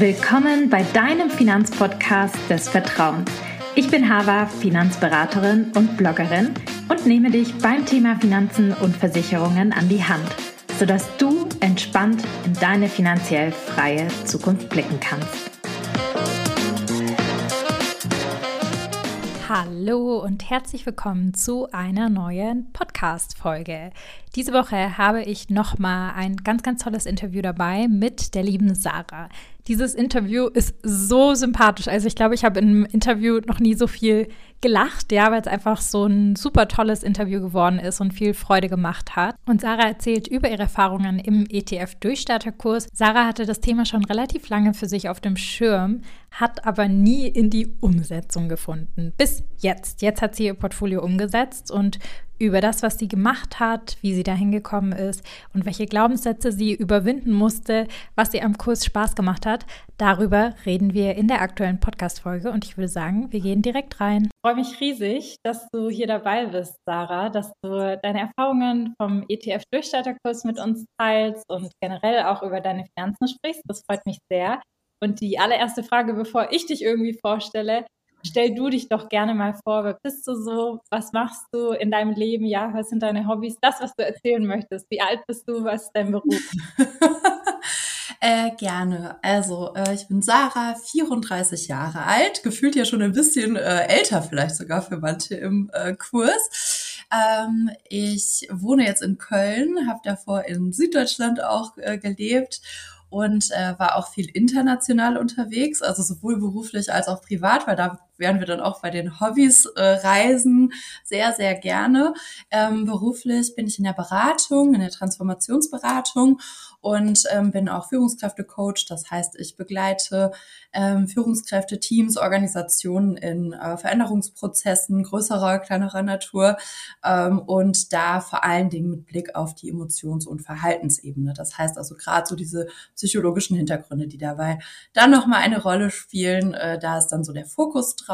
Willkommen bei deinem Finanzpodcast des Vertrauens. Ich bin Hava, Finanzberaterin und Bloggerin und nehme dich beim Thema Finanzen und Versicherungen an die Hand, sodass du entspannt in deine finanziell freie Zukunft blicken kannst. Hallo und herzlich willkommen zu einer neuen Podcast-Folge. Diese Woche habe ich nochmal ein ganz, ganz tolles Interview dabei mit der lieben Sarah. Dieses Interview ist so sympathisch. Also ich glaube, ich habe im Interview noch nie so viel gelacht, ja, weil es einfach so ein super tolles Interview geworden ist und viel Freude gemacht hat. Und Sarah erzählt über ihre Erfahrungen im ETF-Durchstarterkurs. Sarah hatte das Thema schon relativ lange für sich auf dem Schirm, hat aber nie in die Umsetzung gefunden. Bis jetzt. Jetzt hat sie ihr Portfolio umgesetzt und über das, was sie gemacht hat, wie sie dahin gekommen ist und welche Glaubenssätze sie überwinden musste, was ihr am Kurs Spaß gemacht hat. Darüber reden wir in der aktuellen Podcast-Folge und ich würde sagen, wir gehen direkt rein. Freue mich riesig, dass du hier dabei bist, Sarah, dass du deine Erfahrungen vom ETF-Durchstarterkurs mit uns teilst und generell auch über deine Finanzen sprichst. Das freut mich sehr. Und die allererste Frage, bevor ich dich irgendwie vorstelle, stell du dich doch gerne mal vor. Wer bist du so? Was machst du in deinem Leben? Ja, was sind deine Hobbys? Das, was du erzählen möchtest. Wie alt bist du? Was ist dein Beruf? äh, gerne. Also, äh, ich bin Sarah, 34 Jahre alt, gefühlt ja schon ein bisschen äh, älter vielleicht sogar für manche im äh, Kurs. Ähm, ich wohne jetzt in Köln, habe davor in Süddeutschland auch äh, gelebt und äh, war auch viel international unterwegs, also sowohl beruflich als auch privat, weil da wären wir dann auch bei den Hobbys äh, Reisen sehr, sehr gerne. Ähm, beruflich bin ich in der Beratung, in der Transformationsberatung und ähm, bin auch Führungskräftecoach. Das heißt, ich begleite ähm, Führungskräfte, Teams, Organisationen in äh, Veränderungsprozessen größerer, kleinerer Natur ähm, und da vor allen Dingen mit Blick auf die Emotions- und Verhaltensebene. Das heißt also gerade so diese psychologischen Hintergründe, die dabei dann nochmal eine Rolle spielen. Äh, da ist dann so der Fokus drauf.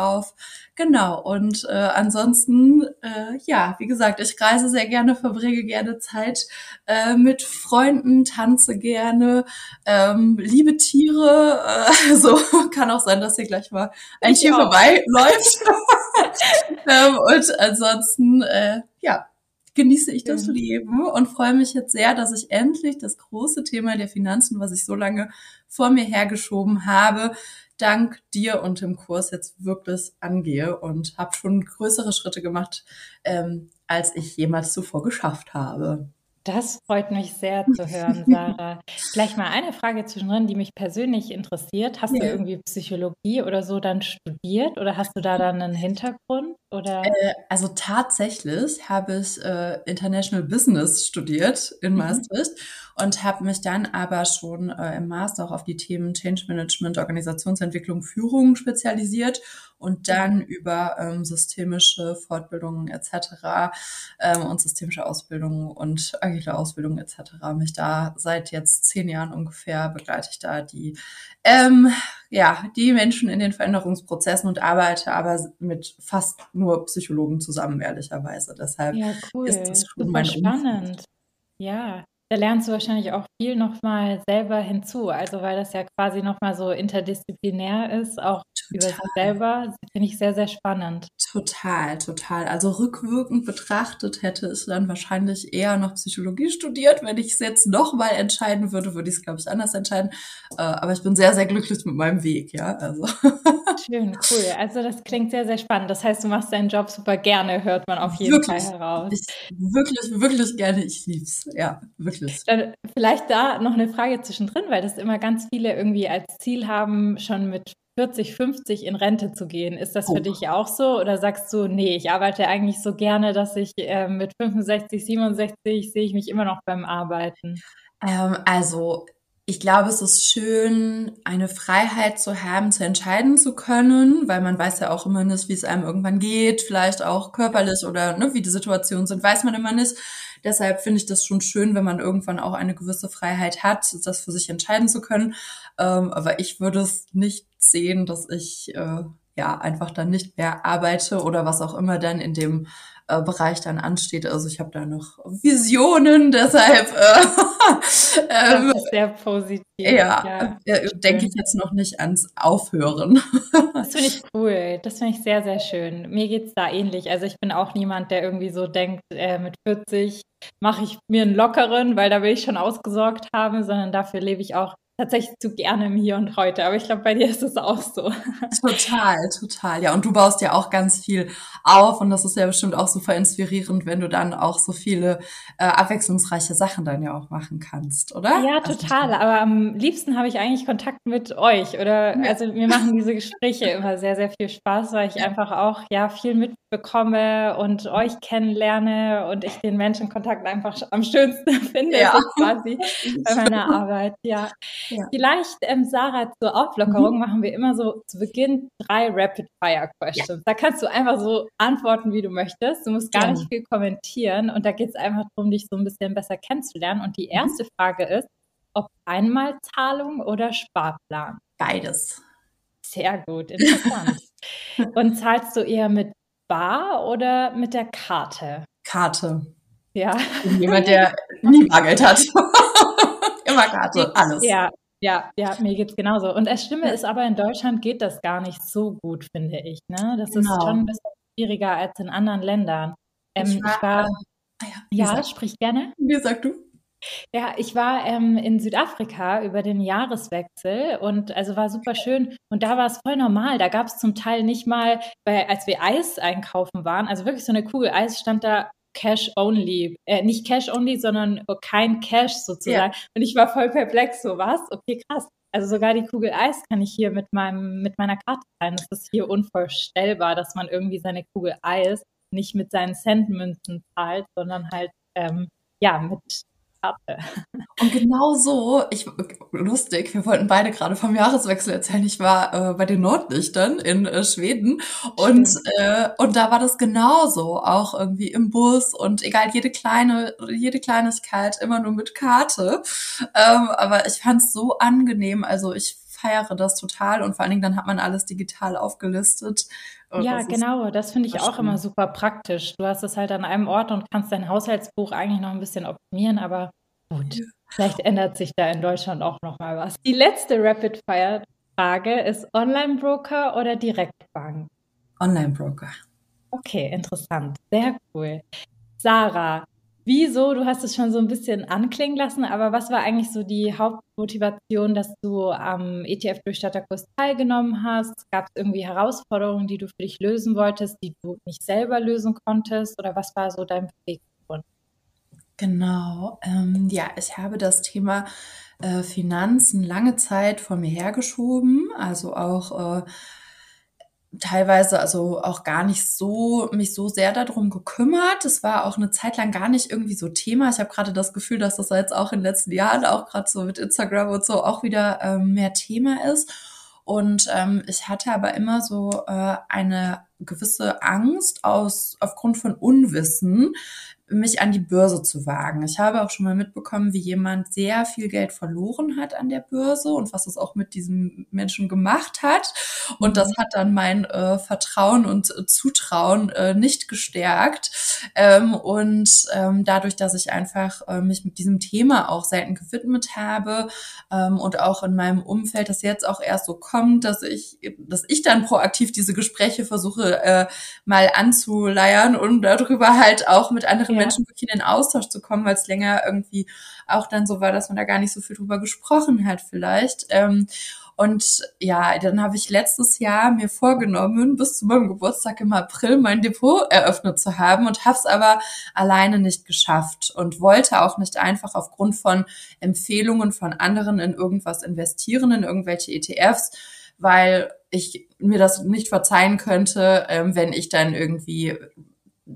Genau. Und äh, ansonsten, äh, ja, wie gesagt, ich reise sehr gerne, verbringe gerne Zeit äh, mit Freunden, tanze gerne, ähm, liebe Tiere. Äh, so kann auch sein, dass hier gleich mal ein ich Tier auch. vorbeiläuft. ähm, und ansonsten, äh, ja, genieße ich das Leben und freue mich jetzt sehr, dass ich endlich das große Thema der Finanzen, was ich so lange vor mir hergeschoben habe, dank dir und dem Kurs jetzt wirklich angehe und habe schon größere Schritte gemacht, ähm, als ich jemals zuvor geschafft habe. Das freut mich sehr zu hören, Sarah. Vielleicht mal eine Frage zwischendrin, die mich persönlich interessiert. Hast ja. du irgendwie Psychologie oder so dann studiert oder hast du da dann einen Hintergrund? Oder? Äh, also tatsächlich habe ich äh, International Business studiert in mhm. Maastricht mhm. und habe mich dann aber schon äh, im Master auch auf die Themen Change Management, Organisationsentwicklung, Führung spezialisiert und dann über ähm, systemische Fortbildungen etc. Ähm, und systemische Ausbildungen und agile Ausbildungen etc. mich da seit jetzt zehn Jahren ungefähr begleite ich da die ähm, ja die Menschen in den Veränderungsprozessen und arbeite aber mit fast nur Psychologen zusammen ehrlicherweise. Deshalb ja, cool. ist das schon Super mein spannend. Umfeld. Ja, da lernst du wahrscheinlich auch viel nochmal selber hinzu. Also weil das ja quasi nochmal so interdisziplinär ist, auch Total. über sich selber, finde ich sehr, sehr spannend. Total, total. Also rückwirkend betrachtet hätte es dann wahrscheinlich eher noch Psychologie studiert. Wenn ich es jetzt nochmal entscheiden würde, würde ich es, glaube ich, anders entscheiden. Äh, aber ich bin sehr, sehr glücklich mit meinem Weg, ja. Also. Schön, cool. Also das klingt sehr, sehr spannend. Das heißt, du machst deinen Job super gerne, hört man auf jeden wirklich, Fall heraus. Ich, wirklich, wirklich gerne. Ich lieb's. Ja, wirklich. Dann vielleicht da noch eine Frage zwischendrin, weil das immer ganz viele irgendwie als Ziel haben, schon mit 40, 50 in Rente zu gehen. Ist das oh. für dich auch so? Oder sagst du, nee, ich arbeite eigentlich so gerne, dass ich äh, mit 65, 67 sehe ich mich immer noch beim Arbeiten? Ähm, also ich glaube, es ist schön, eine Freiheit zu haben, zu entscheiden zu können, weil man weiß ja auch immer nicht, wie es einem irgendwann geht, vielleicht auch körperlich oder ne, wie die Situationen sind, weiß man immer nicht. Deshalb finde ich das schon schön, wenn man irgendwann auch eine gewisse Freiheit hat, das für sich entscheiden zu können. Ähm, aber ich würde es nicht sehen, dass ich äh, ja einfach dann nicht mehr arbeite oder was auch immer dann in dem äh, Bereich dann ansteht. Also ich habe da noch Visionen, deshalb äh, ähm, das ist sehr positiv. Ja, ja äh, denke ich jetzt noch nicht ans Aufhören. Das finde ich cool. Das finde ich sehr, sehr schön. Mir geht es da ähnlich. Also ich bin auch niemand, der irgendwie so denkt, äh, mit 40 mache ich mir einen lockeren, weil da will ich schon ausgesorgt haben, sondern dafür lebe ich auch tatsächlich zu gerne im Hier und Heute. Aber ich glaube, bei dir ist es auch so. Total, total. Ja, und du baust ja auch ganz viel auf und das ist ja bestimmt auch super inspirierend, wenn du dann auch so viele äh, abwechslungsreiche Sachen dann ja auch machen kannst, oder? Ja, also total. Aber am liebsten habe ich eigentlich Kontakt mit euch oder ja. also mir machen diese Gespräche immer sehr, sehr viel Spaß, weil ich einfach auch ja viel mitbekomme und euch kennenlerne und ich den Menschenkontakt einfach am schönsten finde, ja. quasi bei meiner Arbeit. Ja. Ja. Vielleicht, ähm, Sarah, zur Auflockerung mhm. machen wir immer so zu Beginn drei Rapid-Fire-Questions. Ja. Da kannst du einfach so antworten, wie du möchtest. Du musst gar ja. nicht viel kommentieren und da geht es einfach darum, dich so ein bisschen besser kennenzulernen. Und die mhm. erste mhm. Frage ist, ob Einmalzahlung oder Sparplan? Beides. Sehr gut, interessant. und zahlst du eher mit Bar oder mit der Karte? Karte. Ja. Jemand, der nie Bargeld hat. Immer Karte, alles. Ja, ja, ja, mir geht's genauso. Und das Schlimme ist aber, in Deutschland geht das gar nicht so gut, finde ich. Ne? Das genau. ist schon ein bisschen schwieriger als in anderen Ländern. Ähm, ich war, ich war äh, ja, ja sprich gerne. Wie sag du? Ja, ich war ähm, in Südafrika über den Jahreswechsel und also war super schön. Und da war es voll normal. Da gab es zum Teil nicht mal, weil als wir Eis einkaufen waren, also wirklich so eine Kugel Eis stand da Cash only, äh, nicht Cash only, sondern kein Cash sozusagen. Ja. Und ich war voll perplex, so was? Okay, krass. Also sogar die Kugel Eis kann ich hier mit meinem, mit meiner Karte zahlen. Das ist hier unvorstellbar, dass man irgendwie seine Kugel Eis nicht mit seinen Centmünzen zahlt, sondern halt ähm, ja mit hatte. Und genau so, ich, lustig, wir wollten beide gerade vom Jahreswechsel erzählen. Ich war äh, bei den Nordlichtern in äh, Schweden und, äh, und da war das genauso, auch irgendwie im Bus und egal, jede kleine, jede Kleinigkeit immer nur mit Karte. Ähm, aber ich fand es so angenehm, also ich feiere das total und vor allen Dingen dann hat man alles digital aufgelistet. Ja, das genau, das finde ich auch immer super praktisch. Du hast es halt an einem Ort und kannst dein Haushaltsbuch eigentlich noch ein bisschen optimieren, aber gut, vielleicht ändert sich da in Deutschland auch noch mal was. Die letzte Rapid-Fire-Frage ist Online-Broker oder Direktbank? Online-Broker. Okay, interessant. Sehr cool. Sarah, Wieso? Du hast es schon so ein bisschen anklingen lassen, aber was war eigentlich so die Hauptmotivation, dass du am ETF-Durchstatterkurs teilgenommen hast? Gab es irgendwie Herausforderungen, die du für dich lösen wolltest, die du nicht selber lösen konntest? Oder was war so dein Beweggrund? Genau, ähm, ja, ich habe das Thema äh, Finanzen lange Zeit vor mir hergeschoben, also auch äh, teilweise also auch gar nicht so mich so sehr darum gekümmert. Es war auch eine Zeit lang gar nicht irgendwie so Thema. Ich habe gerade das Gefühl, dass das jetzt auch in den letzten Jahren auch gerade so mit Instagram und so auch wieder ähm, mehr Thema ist. Und ähm, ich hatte aber immer so äh, eine gewisse Angst aus aufgrund von Unwissen, mich an die Börse zu wagen. Ich habe auch schon mal mitbekommen, wie jemand sehr viel Geld verloren hat an der Börse und was es auch mit diesem Menschen gemacht hat. Und das hat dann mein äh, Vertrauen und äh, Zutrauen äh, nicht gestärkt. Ähm, und ähm, dadurch, dass ich einfach äh, mich mit diesem Thema auch selten gewidmet habe ähm, und auch in meinem Umfeld das jetzt auch erst so kommt, dass ich, dass ich dann proaktiv diese Gespräche versuche äh, mal anzuleiern und darüber halt auch mit anderen ja. Menschen wirklich in den Austausch zu kommen, weil es länger irgendwie auch dann so war, dass man da gar nicht so viel drüber gesprochen hat vielleicht. Ähm, und ja, dann habe ich letztes Jahr mir vorgenommen, bis zu meinem Geburtstag im April mein Depot eröffnet zu haben und habe es aber alleine nicht geschafft und wollte auch nicht einfach aufgrund von Empfehlungen von anderen in irgendwas investieren, in irgendwelche ETFs, weil ich mir das nicht verzeihen könnte, ähm, wenn ich dann irgendwie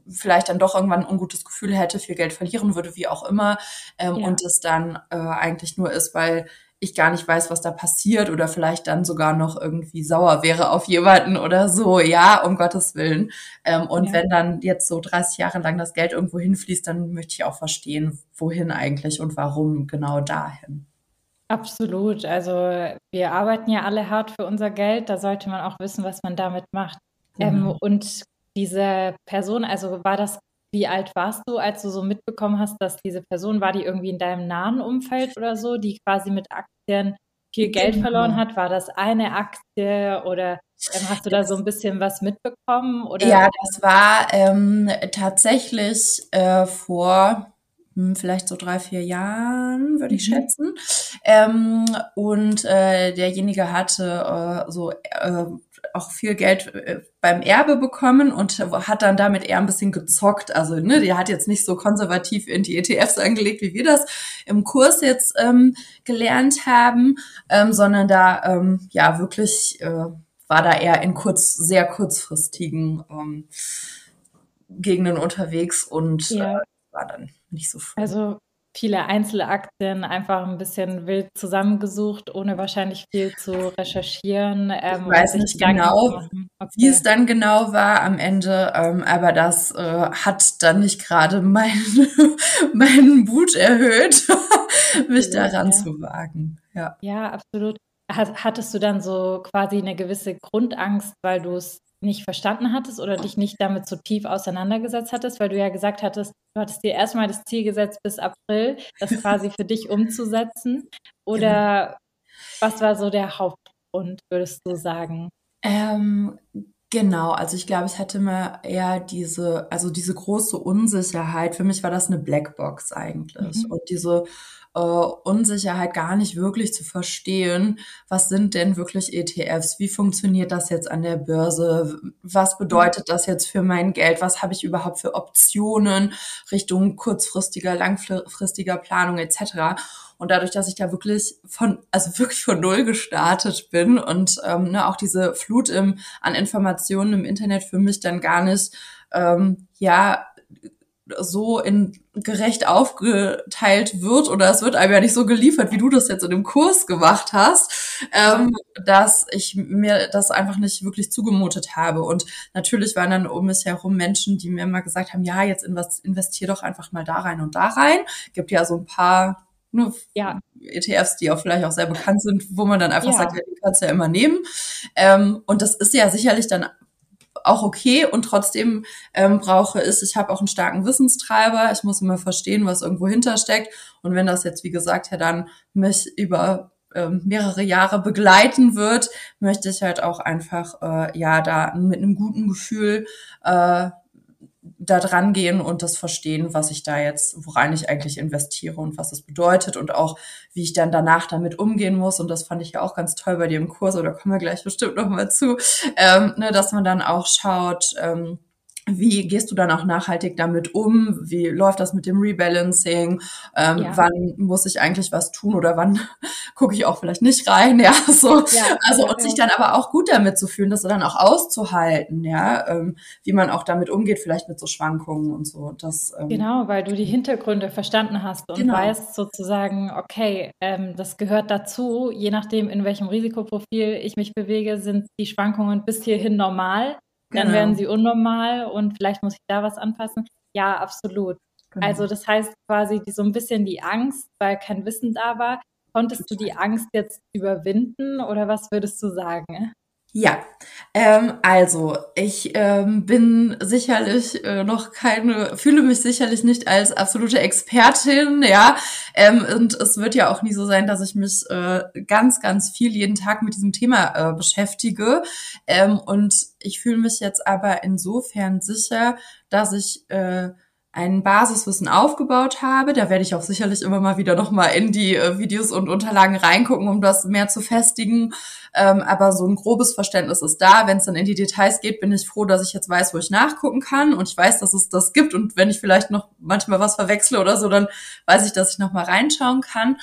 vielleicht dann doch irgendwann ein ungutes Gefühl hätte, viel Geld verlieren würde, wie auch immer, ähm, ja. und es dann äh, eigentlich nur ist, weil ich gar nicht weiß, was da passiert oder vielleicht dann sogar noch irgendwie sauer wäre auf jemanden oder so, ja, um Gottes Willen. Ähm, und ja. wenn dann jetzt so 30 Jahre lang das Geld irgendwo hinfließt, dann möchte ich auch verstehen, wohin eigentlich und warum genau dahin. Absolut. Also wir arbeiten ja alle hart für unser Geld. Da sollte man auch wissen, was man damit macht. Mhm. Ähm, und diese Person, also war das, wie alt warst du, als du so mitbekommen hast, dass diese Person, war die irgendwie in deinem nahen Umfeld oder so, die quasi mit Aktien viel Geld genau. verloren hat? War das eine Aktie oder ähm, hast du da so ein bisschen was mitbekommen? Oder? Ja, das war ähm, tatsächlich äh, vor vielleicht so drei, vier Jahren, würde ich mhm. schätzen. Ähm, und äh, derjenige hatte äh, so äh, auch viel Geld äh, beim Erbe bekommen und hat dann damit eher ein bisschen gezockt. Also, ne, der hat jetzt nicht so konservativ in die ETFs angelegt, wie wir das im Kurs jetzt ähm, gelernt haben, ähm, sondern da ähm, ja wirklich äh, war da eher in kurz, sehr kurzfristigen ähm, Gegenden unterwegs und ja. äh, war dann nicht so früh. Also viele Einzelaktien einfach ein bisschen wild zusammengesucht, ohne wahrscheinlich viel zu recherchieren. Ähm, ich weiß nicht genau, okay. wie es dann genau war am Ende, ähm, aber das äh, hat dann nicht gerade mein, meinen Mut erhöht, mich daran ja. zu wagen. Ja, ja absolut. Hattest du dann so quasi eine gewisse Grundangst, weil du es nicht verstanden hattest oder dich nicht damit so tief auseinandergesetzt hattest, weil du ja gesagt hattest, du hattest dir erstmal das Ziel gesetzt, bis April das quasi für dich umzusetzen. Oder genau. was war so der Hauptgrund, würdest du sagen? Ähm, genau, also ich glaube, ich hatte immer eher diese, also diese große Unsicherheit. Für mich war das eine Blackbox eigentlich. Mhm. Und diese äh, Unsicherheit gar nicht wirklich zu verstehen, was sind denn wirklich ETFs, wie funktioniert das jetzt an der Börse, was bedeutet das jetzt für mein Geld, was habe ich überhaupt für Optionen Richtung kurzfristiger, langfristiger Planung etc. Und dadurch, dass ich da wirklich von, also wirklich von Null gestartet bin und ähm, ne, auch diese Flut im, an Informationen im Internet für mich dann gar nicht, ähm, ja, so in gerecht aufgeteilt wird oder es wird einem ja nicht so geliefert, wie du das jetzt in dem Kurs gemacht hast, ähm, dass ich mir das einfach nicht wirklich zugemutet habe. Und natürlich waren dann um mich herum Menschen, die mir immer gesagt haben, ja, jetzt investier doch einfach mal da rein und da rein. Gibt ja so ein paar nur ja. ETFs, die auch vielleicht auch sehr bekannt sind, wo man dann einfach ja. sagt, ja, die kannst du ja immer nehmen. Ähm, und das ist ja sicherlich dann auch okay. Und trotzdem ähm, brauche ich, ich habe auch einen starken Wissenstreiber, ich muss immer verstehen, was irgendwo hintersteckt. Und wenn das jetzt, wie gesagt, ja dann mich über ähm, mehrere Jahre begleiten wird, möchte ich halt auch einfach äh, ja da mit einem guten Gefühl äh, da dran gehen und das verstehen, was ich da jetzt, worein ich eigentlich investiere und was das bedeutet und auch, wie ich dann danach damit umgehen muss. Und das fand ich ja auch ganz toll bei dir im Kurs, oder kommen wir gleich bestimmt nochmal zu, ähm, ne, dass man dann auch schaut, ähm, wie gehst du dann auch nachhaltig damit um? Wie läuft das mit dem Rebalancing? Ähm, ja. Wann muss ich eigentlich was tun oder wann gucke ich auch vielleicht nicht rein? Ja, so. Ja, also und sich dann aber auch gut damit zu fühlen, das dann auch auszuhalten, ja, ähm, wie man auch damit umgeht, vielleicht mit so Schwankungen und so. Das, ähm, genau, weil du die Hintergründe verstanden hast und genau. weißt sozusagen, okay, ähm, das gehört dazu, je nachdem, in welchem Risikoprofil ich mich bewege, sind die Schwankungen bis hierhin normal dann genau. werden sie unnormal und vielleicht muss ich da was anpassen. Ja, absolut. Genau. Also das heißt quasi die, so ein bisschen die Angst, weil kein Wissen da war. Konntest du die Angst jetzt überwinden oder was würdest du sagen? Ja, ähm, also ich ähm, bin sicherlich äh, noch keine, fühle mich sicherlich nicht als absolute Expertin, ja. Ähm, und es wird ja auch nie so sein, dass ich mich äh, ganz, ganz viel jeden Tag mit diesem Thema äh, beschäftige. Ähm, und ich fühle mich jetzt aber insofern sicher, dass ich äh, ein Basiswissen aufgebaut habe. Da werde ich auch sicherlich immer mal wieder nochmal in die äh, Videos und Unterlagen reingucken, um das mehr zu festigen. Ähm, aber so ein grobes Verständnis ist da. Wenn es dann in die Details geht, bin ich froh, dass ich jetzt weiß, wo ich nachgucken kann und ich weiß, dass es das gibt. Und wenn ich vielleicht noch manchmal was verwechsle oder so, dann weiß ich, dass ich nochmal reinschauen kann.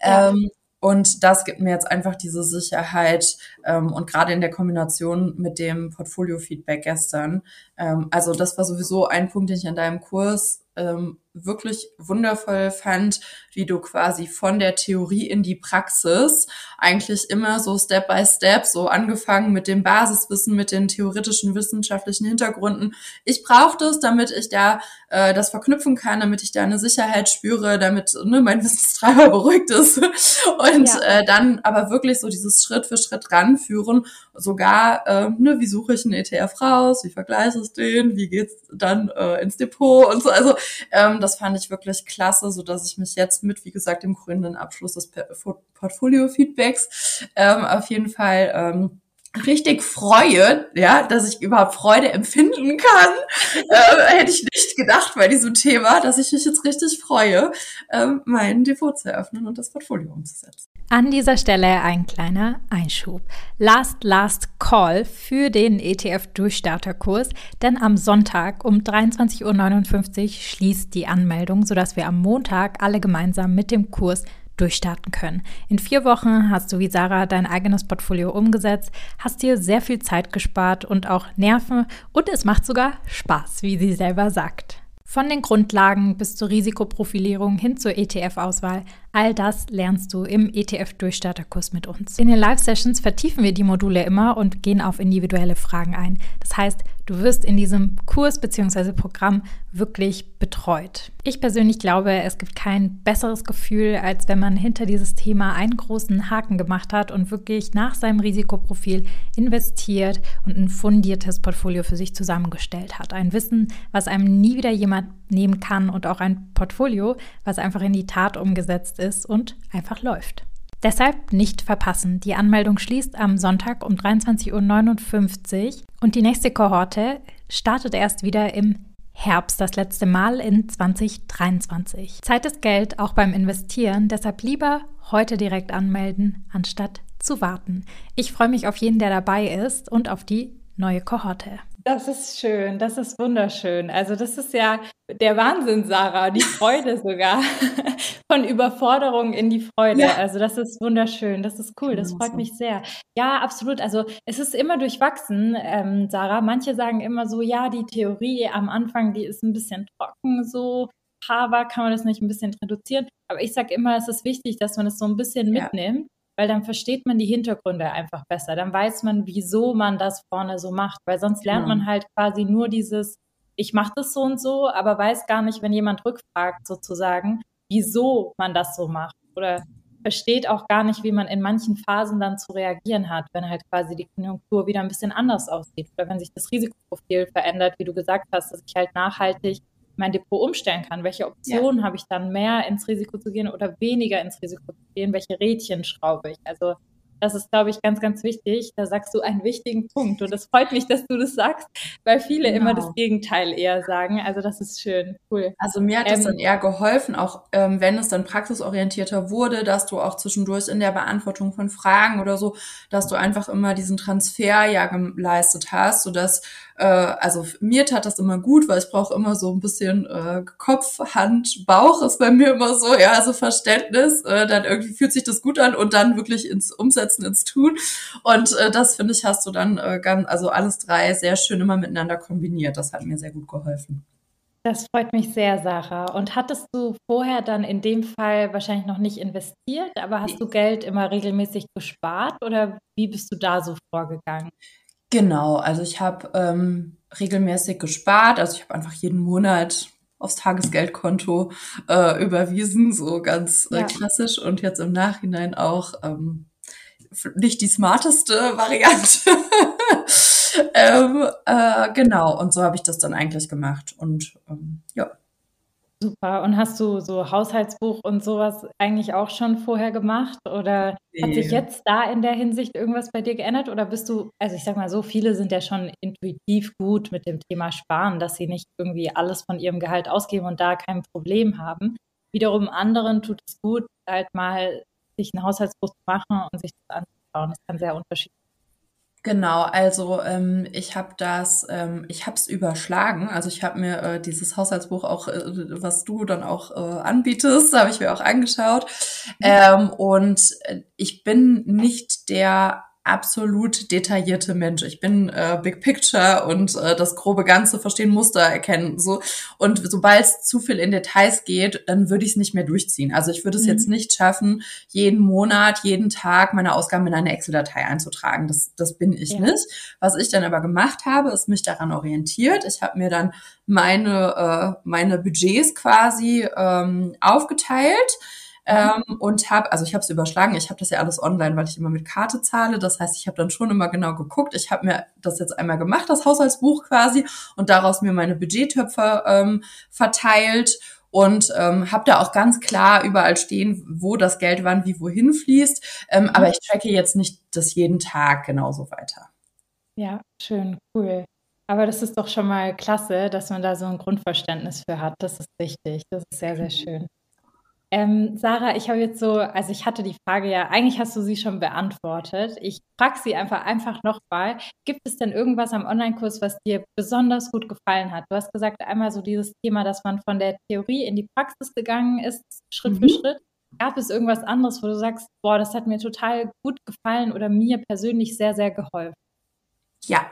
Ja. Ähm, und das gibt mir jetzt einfach diese Sicherheit ähm, und gerade in der Kombination mit dem Portfolio-Feedback gestern. Ähm, also das war sowieso ein Punkt, den ich an deinem Kurs ähm, wirklich wundervoll fand, wie du quasi von der Theorie in die Praxis eigentlich immer so Step by Step, so angefangen mit dem Basiswissen, mit den theoretischen wissenschaftlichen Hintergründen. Ich brauche das, damit ich da äh, das verknüpfen kann, damit ich da eine Sicherheit spüre, damit ne, mein Wissenstreiber beruhigt ist. Und ja. äh, dann aber wirklich so dieses Schritt für Schritt ranführen, sogar, äh, ne, wie suche ich einen ETF raus, wie vergleiche ich den, wie geht's dann äh, ins Depot und so. Also ähm, das fand ich wirklich klasse, so dass ich mich jetzt mit, wie gesagt, dem grünen Abschluss des Portfolio-Feedbacks ähm, auf jeden Fall ähm, richtig freue, ja, dass ich überhaupt Freude empfinden kann, äh, hätte ich nicht gedacht bei diesem Thema, dass ich mich jetzt richtig freue, äh, mein Depot zu eröffnen und das Portfolio umzusetzen. An dieser Stelle ein kleiner Einschub. Last, last call für den ETF-Durchstarterkurs, denn am Sonntag um 23.59 Uhr schließt die Anmeldung, sodass wir am Montag alle gemeinsam mit dem Kurs durchstarten können. In vier Wochen hast du wie Sarah dein eigenes Portfolio umgesetzt, hast dir sehr viel Zeit gespart und auch Nerven und es macht sogar Spaß, wie sie selber sagt. Von den Grundlagen bis zur Risikoprofilierung hin zur ETF-Auswahl, all das lernst du im ETF-Durchstarterkurs mit uns. In den Live-Sessions vertiefen wir die Module immer und gehen auf individuelle Fragen ein. Das heißt, du wirst in diesem Kurs bzw. Programm wirklich betreut. Ich persönlich glaube, es gibt kein besseres Gefühl, als wenn man hinter dieses Thema einen großen Haken gemacht hat und wirklich nach seinem Risikoprofil investiert und ein fundiertes Portfolio für sich zusammengestellt hat. Ein Wissen, was einem nie wieder jemand nehmen kann und auch ein Portfolio, was einfach in die Tat umgesetzt ist und einfach läuft. Deshalb nicht verpassen. Die Anmeldung schließt am Sonntag um 23.59 Uhr und die nächste Kohorte startet erst wieder im Herbst das letzte Mal in 2023. Zeit ist Geld, auch beim Investieren, deshalb lieber heute direkt anmelden, anstatt zu warten. Ich freue mich auf jeden, der dabei ist und auf die neue Kohorte. Das ist schön, das ist wunderschön. Also das ist ja der Wahnsinn, Sarah, die Freude sogar. Von Überforderung in die Freude. Ja. Also das ist wunderschön, das ist cool, das freut mich sehr. Ja, absolut. Also es ist immer durchwachsen, ähm, Sarah. Manche sagen immer so, ja, die Theorie am Anfang, die ist ein bisschen trocken so. Aber kann man das nicht ein bisschen reduzieren? Aber ich sage immer, es ist wichtig, dass man es so ein bisschen mitnimmt weil dann versteht man die Hintergründe einfach besser. Dann weiß man, wieso man das vorne so macht, weil sonst lernt man halt quasi nur dieses, ich mache das so und so, aber weiß gar nicht, wenn jemand rückfragt sozusagen, wieso man das so macht oder versteht auch gar nicht, wie man in manchen Phasen dann zu reagieren hat, wenn halt quasi die Konjunktur wieder ein bisschen anders aussieht oder wenn sich das Risikoprofil verändert, wie du gesagt hast, dass ich halt nachhaltig mein Depot umstellen kann. Welche Optionen ja. habe ich dann, mehr ins Risiko zu gehen oder weniger ins Risiko zu gehen? Welche Rädchen schraube ich? Also das ist, glaube ich, ganz, ganz wichtig. Da sagst du einen wichtigen Punkt. Und es freut mich, dass du das sagst, weil viele genau. immer das Gegenteil eher sagen. Also das ist schön, cool. Also mir hat ähm, das dann eher geholfen, auch ähm, wenn es dann praxisorientierter wurde, dass du auch zwischendurch in der Beantwortung von Fragen oder so, dass du einfach immer diesen Transfer ja geleistet hast, sodass äh, also mir tat das immer gut, weil ich brauche immer so ein bisschen äh, Kopf, Hand, Bauch ist bei mir immer so, ja, also Verständnis, äh, dann irgendwie fühlt sich das gut an und dann wirklich ins Umsetzen, ins Tun. Und äh, das finde ich, hast du dann äh, ganz, also alles drei sehr schön immer miteinander kombiniert. Das hat mir sehr gut geholfen. Das freut mich sehr, Sarah. Und hattest du vorher dann in dem Fall wahrscheinlich noch nicht investiert, aber hast du Geld immer regelmäßig gespart oder wie bist du da so vorgegangen? Genau, also ich habe ähm, regelmäßig gespart, also ich habe einfach jeden Monat aufs Tagesgeldkonto äh, überwiesen, so ganz äh, ja. klassisch und jetzt im Nachhinein auch ähm, nicht die smarteste Variante. ähm, äh, genau, und so habe ich das dann eigentlich gemacht und ähm, ja. Super. Und hast du so Haushaltsbuch und sowas eigentlich auch schon vorher gemacht? Oder nee. hat sich jetzt da in der Hinsicht irgendwas bei dir geändert? Oder bist du, also ich sag mal so, viele sind ja schon intuitiv gut mit dem Thema Sparen, dass sie nicht irgendwie alles von ihrem Gehalt ausgeben und da kein Problem haben. Wiederum anderen tut es gut, halt mal sich ein Haushaltsbuch zu machen und sich das anzuschauen. Das kann sehr unterschiedlich Genau, also ähm, ich habe das, ähm, ich habe es überschlagen. Also ich habe mir äh, dieses Haushaltsbuch auch, äh, was du dann auch äh, anbietest, habe ich mir auch angeschaut. Mhm. Ähm, und äh, ich bin nicht der absolut detaillierte Mensch. Ich bin äh, Big Picture und äh, das grobe Ganze verstehen, Muster erkennen. So. Und sobald es zu viel in Details geht, dann würde ich es nicht mehr durchziehen. Also ich würde es mhm. jetzt nicht schaffen, jeden Monat, jeden Tag meine Ausgaben in eine Excel-Datei einzutragen. Das, das bin ich ja. nicht. Was ich dann aber gemacht habe, ist mich daran orientiert. Ich habe mir dann meine, äh, meine Budgets quasi ähm, aufgeteilt ähm, und habe, also ich habe es überschlagen, ich habe das ja alles online, weil ich immer mit Karte zahle. Das heißt, ich habe dann schon immer genau geguckt. Ich habe mir das jetzt einmal gemacht, das Haushaltsbuch quasi, und daraus mir meine Budgettöpfe ähm, verteilt und ähm, habe da auch ganz klar überall stehen, wo das Geld wann wie wohin fließt. Ähm, aber ich tracke jetzt nicht das jeden Tag genauso weiter. Ja, schön, cool. Aber das ist doch schon mal klasse, dass man da so ein Grundverständnis für hat. Das ist wichtig. Das ist sehr, sehr schön. Ähm, Sarah, ich habe jetzt so, also ich hatte die Frage ja, eigentlich hast du sie schon beantwortet. Ich frage sie einfach, einfach nochmal. Gibt es denn irgendwas am Online-Kurs, was dir besonders gut gefallen hat? Du hast gesagt, einmal so dieses Thema, dass man von der Theorie in die Praxis gegangen ist, Schritt mhm. für Schritt. Gab es irgendwas anderes, wo du sagst, boah, das hat mir total gut gefallen oder mir persönlich sehr, sehr geholfen? Ja.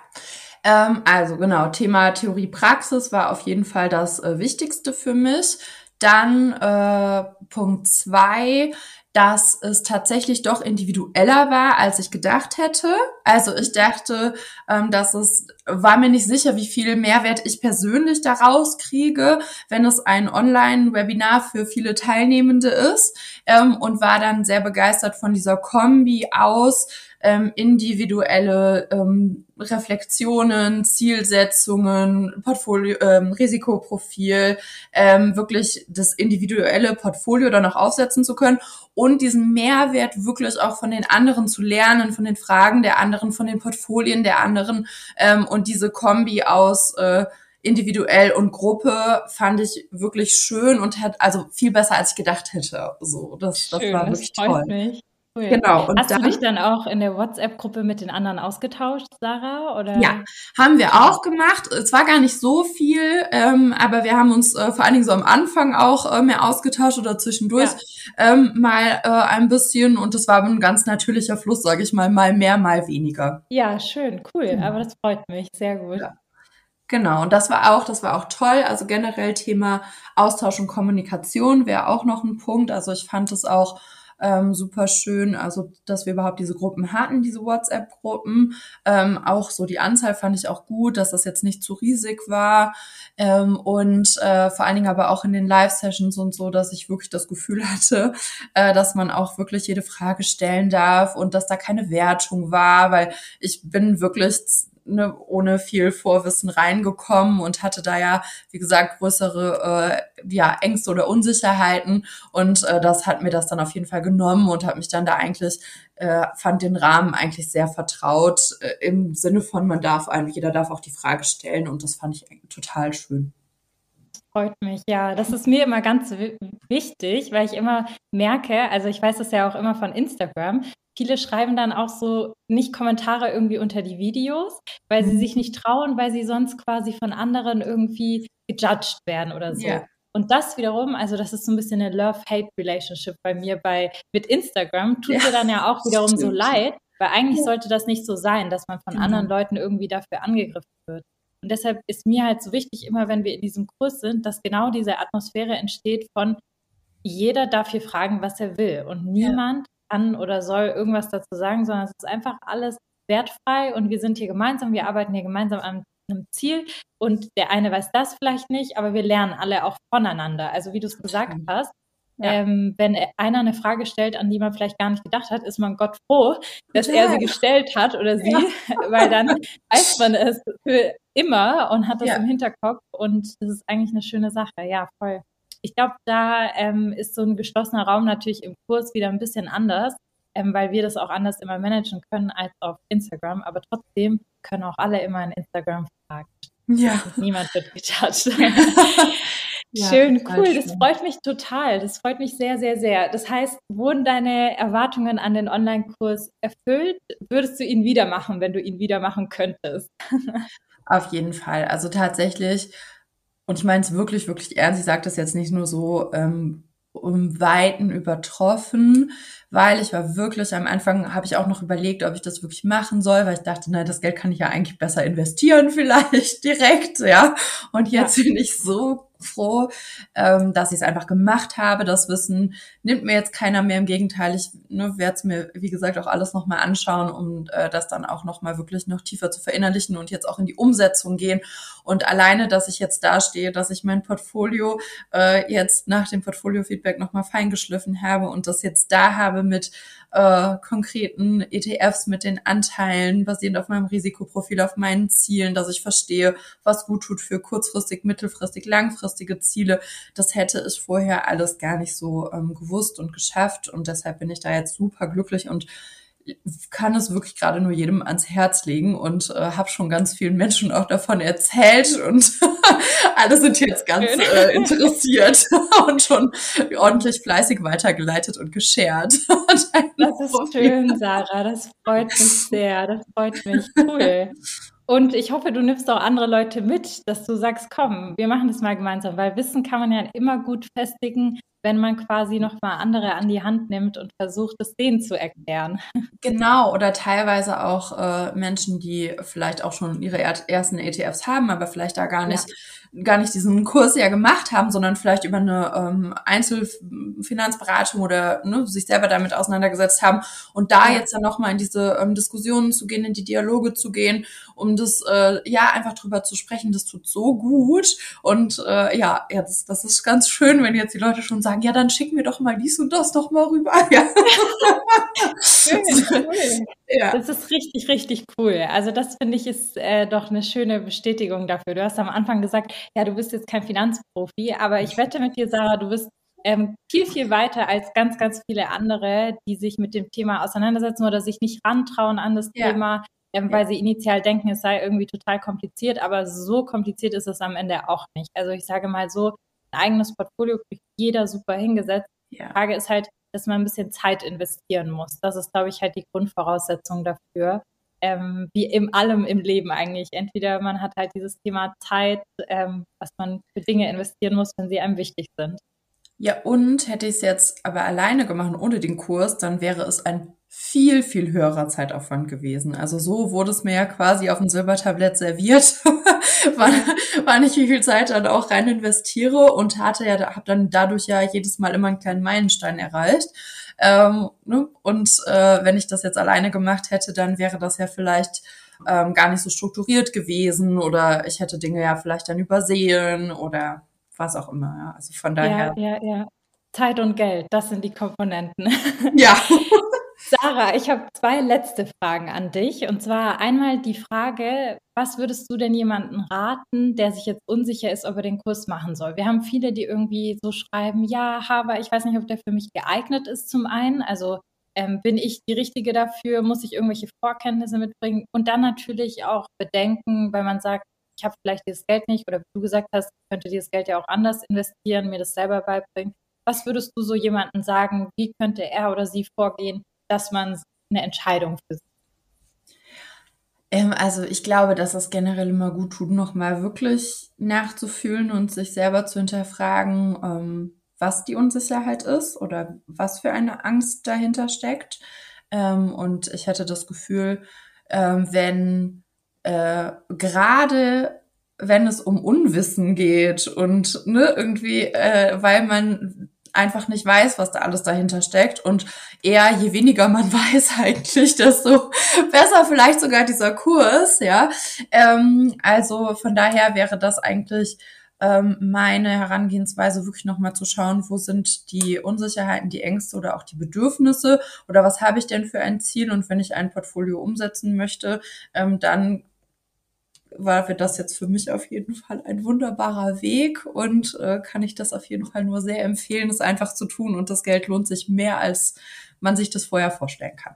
Ähm, also genau, Thema Theorie-Praxis war auf jeden Fall das äh, Wichtigste für mich. Dann äh, Punkt zwei, dass es tatsächlich doch individueller war, als ich gedacht hätte. Also ich dachte, ähm, dass es war mir nicht sicher, wie viel Mehrwert ich persönlich daraus kriege, wenn es ein Online-Webinar für viele Teilnehmende ist ähm, und war dann sehr begeistert von dieser Kombi aus ähm, individuelle ähm, Reflexionen, Zielsetzungen, Portfolio, ähm, Risikoprofil, ähm, wirklich das individuelle Portfolio dann auch aufsetzen zu können und diesen Mehrwert wirklich auch von den anderen zu lernen, von den Fragen der anderen, von den Portfolien der anderen ähm, und diese Kombi aus äh, individuell und Gruppe fand ich wirklich schön und hat also viel besser als ich gedacht hätte. So, das, das war wirklich das toll. Mich. Cool. Genau. Und Hast dann, du dich dann auch in der WhatsApp-Gruppe mit den anderen ausgetauscht, Sarah? Oder? Ja, haben wir auch gemacht. Es war gar nicht so viel, ähm, aber wir haben uns äh, vor allen Dingen so am Anfang auch äh, mehr ausgetauscht oder zwischendurch ja. ähm, mal äh, ein bisschen. Und das war ein ganz natürlicher Fluss, sage ich mal, mal mehr, mal weniger. Ja, schön, cool. Genau. Aber das freut mich, sehr gut. Ja. Genau, und das war auch, das war auch toll. Also generell Thema Austausch und Kommunikation wäre auch noch ein Punkt. Also ich fand es auch ähm, super schön, also dass wir überhaupt diese Gruppen hatten, diese WhatsApp-Gruppen. Ähm, auch so die Anzahl fand ich auch gut, dass das jetzt nicht zu riesig war. Ähm, und äh, vor allen Dingen aber auch in den Live-Sessions und so, dass ich wirklich das Gefühl hatte, äh, dass man auch wirklich jede Frage stellen darf und dass da keine Wertung war, weil ich bin wirklich ne, ohne viel Vorwissen reingekommen und hatte da ja, wie gesagt, größere äh, ja, Ängste oder Unsicherheiten. Und äh, das hat mir das dann auf jeden Fall genommen und hat mich dann da eigentlich, äh, fand den Rahmen eigentlich sehr vertraut, äh, im Sinne von, man darf ein, jeder darf auch die Frage stellen und das fand ich total schön. Freut mich, ja. Das ist mir immer ganz wichtig, weil ich immer merke, also ich weiß das ja auch immer von Instagram, viele schreiben dann auch so nicht Kommentare irgendwie unter die Videos, weil sie mhm. sich nicht trauen, weil sie sonst quasi von anderen irgendwie gejudged werden oder so. Yeah. Und das wiederum, also das ist so ein bisschen eine Love-Hate-Relationship bei mir bei mit Instagram, tut ja, mir dann ja auch wiederum stimmt. so leid, weil eigentlich sollte das nicht so sein, dass man von genau. anderen Leuten irgendwie dafür angegriffen wird. Und deshalb ist mir halt so wichtig, immer wenn wir in diesem Kurs sind, dass genau diese Atmosphäre entsteht von jeder darf hier fragen, was er will und niemand kann oder soll irgendwas dazu sagen, sondern es ist einfach alles wertfrei und wir sind hier gemeinsam, wir arbeiten hier gemeinsam an einem Ziel und der eine weiß das vielleicht nicht, aber wir lernen alle auch voneinander. Also wie du es gesagt hast, ja. ähm, wenn einer eine Frage stellt, an die man vielleicht gar nicht gedacht hat, ist man Gott froh, dass ja. er sie gestellt hat oder sie, ja. weil dann weiß man es für immer und hat das im Hinterkopf und das ist eigentlich eine schöne Sache. Ja, voll. Ich glaube, da ähm, ist so ein geschlossener Raum natürlich im Kurs wieder ein bisschen anders, ähm, weil wir das auch anders immer managen können als auf Instagram. Aber trotzdem können auch alle immer in Instagram fragen. Ja. Niemand wird gejudged. Ja, schön, cool. Schön. Das freut mich total. Das freut mich sehr, sehr, sehr. Das heißt, wurden deine Erwartungen an den Online-Kurs erfüllt? Würdest du ihn wieder machen, wenn du ihn wieder machen könntest? Auf jeden Fall. Also tatsächlich und ich meine es wirklich, wirklich ernst. Ich sage das jetzt nicht nur so, ähm, um Weiten übertroffen, weil ich war wirklich am Anfang habe ich auch noch überlegt, ob ich das wirklich machen soll, weil ich dachte, na, das Geld kann ich ja eigentlich besser investieren vielleicht direkt, ja. Und jetzt bin ich so froh, ähm, dass ich es einfach gemacht habe. Das Wissen nimmt mir jetzt keiner mehr. Im Gegenteil, ich ne, werde es mir, wie gesagt, auch alles nochmal anschauen, um äh, das dann auch nochmal wirklich noch tiefer zu verinnerlichen und jetzt auch in die Umsetzung gehen. Und alleine, dass ich jetzt da stehe, dass ich mein Portfolio äh, jetzt nach dem Portfolio-Feedback nochmal feingeschliffen habe und das jetzt da habe mit äh, konkreten ETFs mit den Anteilen basierend auf meinem Risikoprofil, auf meinen Zielen, dass ich verstehe, was gut tut für kurzfristig, mittelfristig, langfristige Ziele. Das hätte ich vorher alles gar nicht so ähm, gewusst und geschafft und deshalb bin ich da jetzt super glücklich und kann es wirklich gerade nur jedem ans Herz legen und äh, habe schon ganz vielen Menschen auch davon erzählt und alle sind jetzt ganz äh, interessiert und schon ordentlich fleißig weitergeleitet und geshared. das ist schön, Sarah. Das freut mich sehr. Das freut mich. Cool. Und ich hoffe, du nimmst auch andere Leute mit, dass du sagst, komm, wir machen das mal gemeinsam, weil Wissen kann man ja immer gut festigen, wenn man quasi nochmal andere an die Hand nimmt und versucht, es denen zu erklären. Genau, oder teilweise auch äh, Menschen, die vielleicht auch schon ihre ersten ETFs haben, aber vielleicht da gar nicht, ja. gar nicht diesen Kurs ja gemacht haben, sondern vielleicht über eine ähm, Einzelfinanzberatung oder ne, sich selber damit auseinandergesetzt haben und da ja. jetzt dann nochmal in diese ähm, Diskussionen zu gehen, in die Dialoge zu gehen, um das äh, ja einfach drüber zu sprechen, das tut so gut. Und äh, ja, jetzt, das ist ganz schön, wenn jetzt die Leute schon sagen, sagen, ja, dann schick mir doch mal dies und das doch mal rüber. Ja. Schön, cool. ja. Das ist richtig, richtig cool. Also das finde ich ist äh, doch eine schöne Bestätigung dafür. Du hast am Anfang gesagt, ja, du bist jetzt kein Finanzprofi, aber ich wette mit dir, Sarah, du bist ähm, viel, viel weiter als ganz, ganz viele andere, die sich mit dem Thema auseinandersetzen oder sich nicht rantrauen an das ja. Thema, ähm, weil sie initial denken, es sei irgendwie total kompliziert, aber so kompliziert ist es am Ende auch nicht. Also ich sage mal so, ein eigenes Portfolio kriegt jeder super hingesetzt. Ja. Die Frage ist halt, dass man ein bisschen Zeit investieren muss. Das ist, glaube ich, halt die Grundvoraussetzung dafür. Ähm, wie in allem im Leben eigentlich. Entweder man hat halt dieses Thema Zeit, ähm, was man für Dinge investieren muss, wenn sie einem wichtig sind. Ja, und hätte ich es jetzt aber alleine gemacht ohne den Kurs, dann wäre es ein viel, viel höherer Zeitaufwand gewesen. Also so wurde es mir ja quasi auf dem Silbertablett serviert, wann, wann ich wie viel Zeit dann auch rein investiere und hatte ja, habe dann dadurch ja jedes Mal immer einen kleinen Meilenstein erreicht. Ähm, ne? Und äh, wenn ich das jetzt alleine gemacht hätte, dann wäre das ja vielleicht ähm, gar nicht so strukturiert gewesen oder ich hätte Dinge ja vielleicht dann übersehen oder was auch immer. Ja. Also von daher. Ja, ja, ja. Zeit und Geld, das sind die Komponenten. Ja. Sarah, ich habe zwei letzte Fragen an dich. Und zwar einmal die Frage, was würdest du denn jemandem raten, der sich jetzt unsicher ist, ob er den Kurs machen soll? Wir haben viele, die irgendwie so schreiben, ja, aber ich weiß nicht, ob der für mich geeignet ist zum einen. Also ähm, bin ich die Richtige dafür? Muss ich irgendwelche Vorkenntnisse mitbringen? Und dann natürlich auch bedenken, weil man sagt, ich habe vielleicht dieses Geld nicht oder wie du gesagt hast, ich könnte dieses Geld ja auch anders investieren, mir das selber beibringen. Was würdest du so jemandem sagen? Wie könnte er oder sie vorgehen, dass man eine Entscheidung für sich? Ähm, also ich glaube, dass es generell immer gut tut, nochmal wirklich nachzufühlen und sich selber zu hinterfragen, ähm, was die Unsicherheit ist oder was für eine Angst dahinter steckt. Ähm, und ich hatte das Gefühl, wenn äh, gerade wenn es um Unwissen geht und ne, irgendwie, äh, weil man einfach nicht weiß, was da alles dahinter steckt. Und eher, je weniger man weiß eigentlich, desto besser vielleicht sogar dieser Kurs, ja. Ähm, also von daher wäre das eigentlich ähm, meine Herangehensweise, wirklich nochmal zu schauen, wo sind die Unsicherheiten, die Ängste oder auch die Bedürfnisse oder was habe ich denn für ein Ziel und wenn ich ein Portfolio umsetzen möchte, ähm, dann war für das jetzt für mich auf jeden Fall ein wunderbarer Weg und äh, kann ich das auf jeden Fall nur sehr empfehlen, es einfach zu tun. Und das Geld lohnt sich mehr, als man sich das vorher vorstellen kann.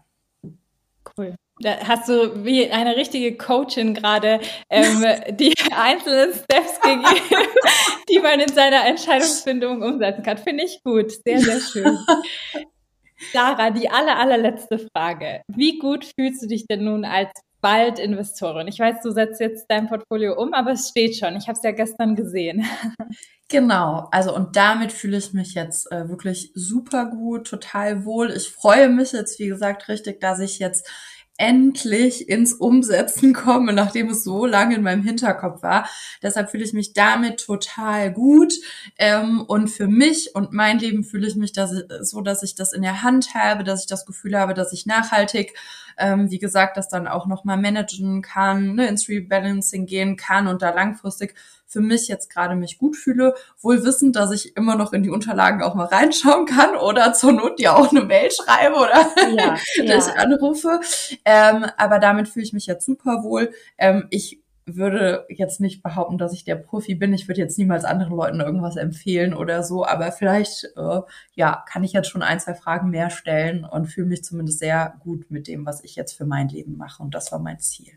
Cool. Da hast du wie eine richtige Coachin gerade ähm, die einzelnen Steps gegeben, die man in seiner Entscheidungsfindung umsetzen kann. Finde ich gut. Sehr, sehr schön. Sarah, die aller, allerletzte Frage. Wie gut fühlst du dich denn nun als bald Investorin. Ich weiß, du setzt jetzt dein Portfolio um, aber es steht schon. Ich habe es ja gestern gesehen. Genau, also und damit fühle ich mich jetzt äh, wirklich super gut, total wohl. Ich freue mich jetzt, wie gesagt, richtig, dass ich jetzt endlich ins Umsetzen komme, nachdem es so lange in meinem Hinterkopf war. Deshalb fühle ich mich damit total gut. Ähm, und für mich und mein Leben fühle ich mich dass ich, so, dass ich das in der Hand habe, dass ich das Gefühl habe, dass ich nachhaltig, ähm, wie gesagt, das dann auch nochmal managen kann, ne, ins Rebalancing gehen kann und da langfristig für mich jetzt gerade mich gut fühle, wohl wissend, dass ich immer noch in die Unterlagen auch mal reinschauen kann oder zur Not dir auch eine Mail schreibe oder ja, dich anrufe. Ähm, aber damit fühle ich mich jetzt super wohl. Ähm, ich würde jetzt nicht behaupten, dass ich der Profi bin. Ich würde jetzt niemals anderen Leuten irgendwas empfehlen oder so, aber vielleicht, äh, ja, kann ich jetzt schon ein, zwei Fragen mehr stellen und fühle mich zumindest sehr gut mit dem, was ich jetzt für mein Leben mache. Und das war mein Ziel.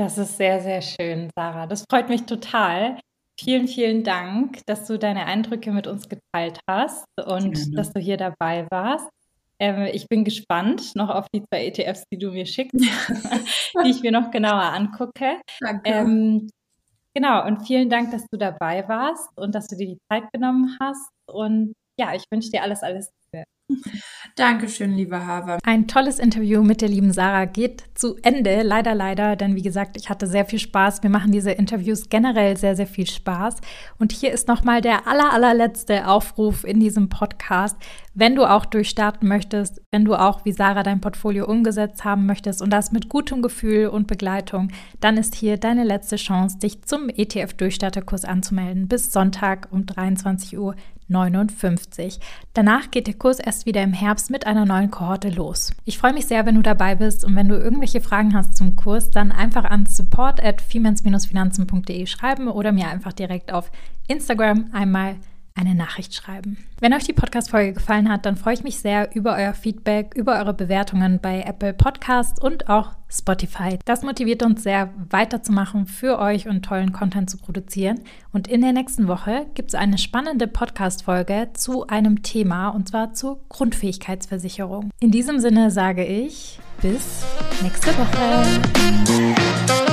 Das ist sehr, sehr schön, Sarah. Das freut mich total. Vielen, vielen Dank, dass du deine Eindrücke mit uns geteilt hast und Gerne. dass du hier dabei warst. Ähm, ich bin gespannt noch auf die zwei ETFs, die du mir schickst, die ich mir noch genauer angucke. Danke. Ähm, genau, und vielen Dank, dass du dabei warst und dass du dir die Zeit genommen hast. Und ja, ich wünsche dir alles, alles Gute. Dankeschön, liebe Hava. Ein tolles Interview mit der lieben Sarah geht zu Ende. Leider, leider, denn wie gesagt, ich hatte sehr viel Spaß. Wir machen diese Interviews generell sehr, sehr viel Spaß. Und hier ist nochmal der aller, allerletzte Aufruf in diesem Podcast. Wenn du auch durchstarten möchtest, wenn du auch wie Sarah dein Portfolio umgesetzt haben möchtest und das mit gutem Gefühl und Begleitung, dann ist hier deine letzte Chance, dich zum ETF-Durchstarterkurs anzumelden bis Sonntag um 23 Uhr 59. Danach geht der Kurs erst wieder im Herbst mit einer neuen Kohorte los. Ich freue mich sehr, wenn du dabei bist und wenn du irgendwelche Fragen hast zum Kurs, dann einfach an support at finanzende schreiben oder mir einfach direkt auf Instagram einmal eine Nachricht schreiben. Wenn euch die Podcast-Folge gefallen hat, dann freue ich mich sehr über euer Feedback, über eure Bewertungen bei Apple Podcasts und auch Spotify. Das motiviert uns sehr, weiterzumachen für euch und tollen Content zu produzieren. Und in der nächsten Woche gibt es eine spannende Podcast-Folge zu einem Thema und zwar zur Grundfähigkeitsversicherung. In diesem Sinne sage ich bis nächste Woche.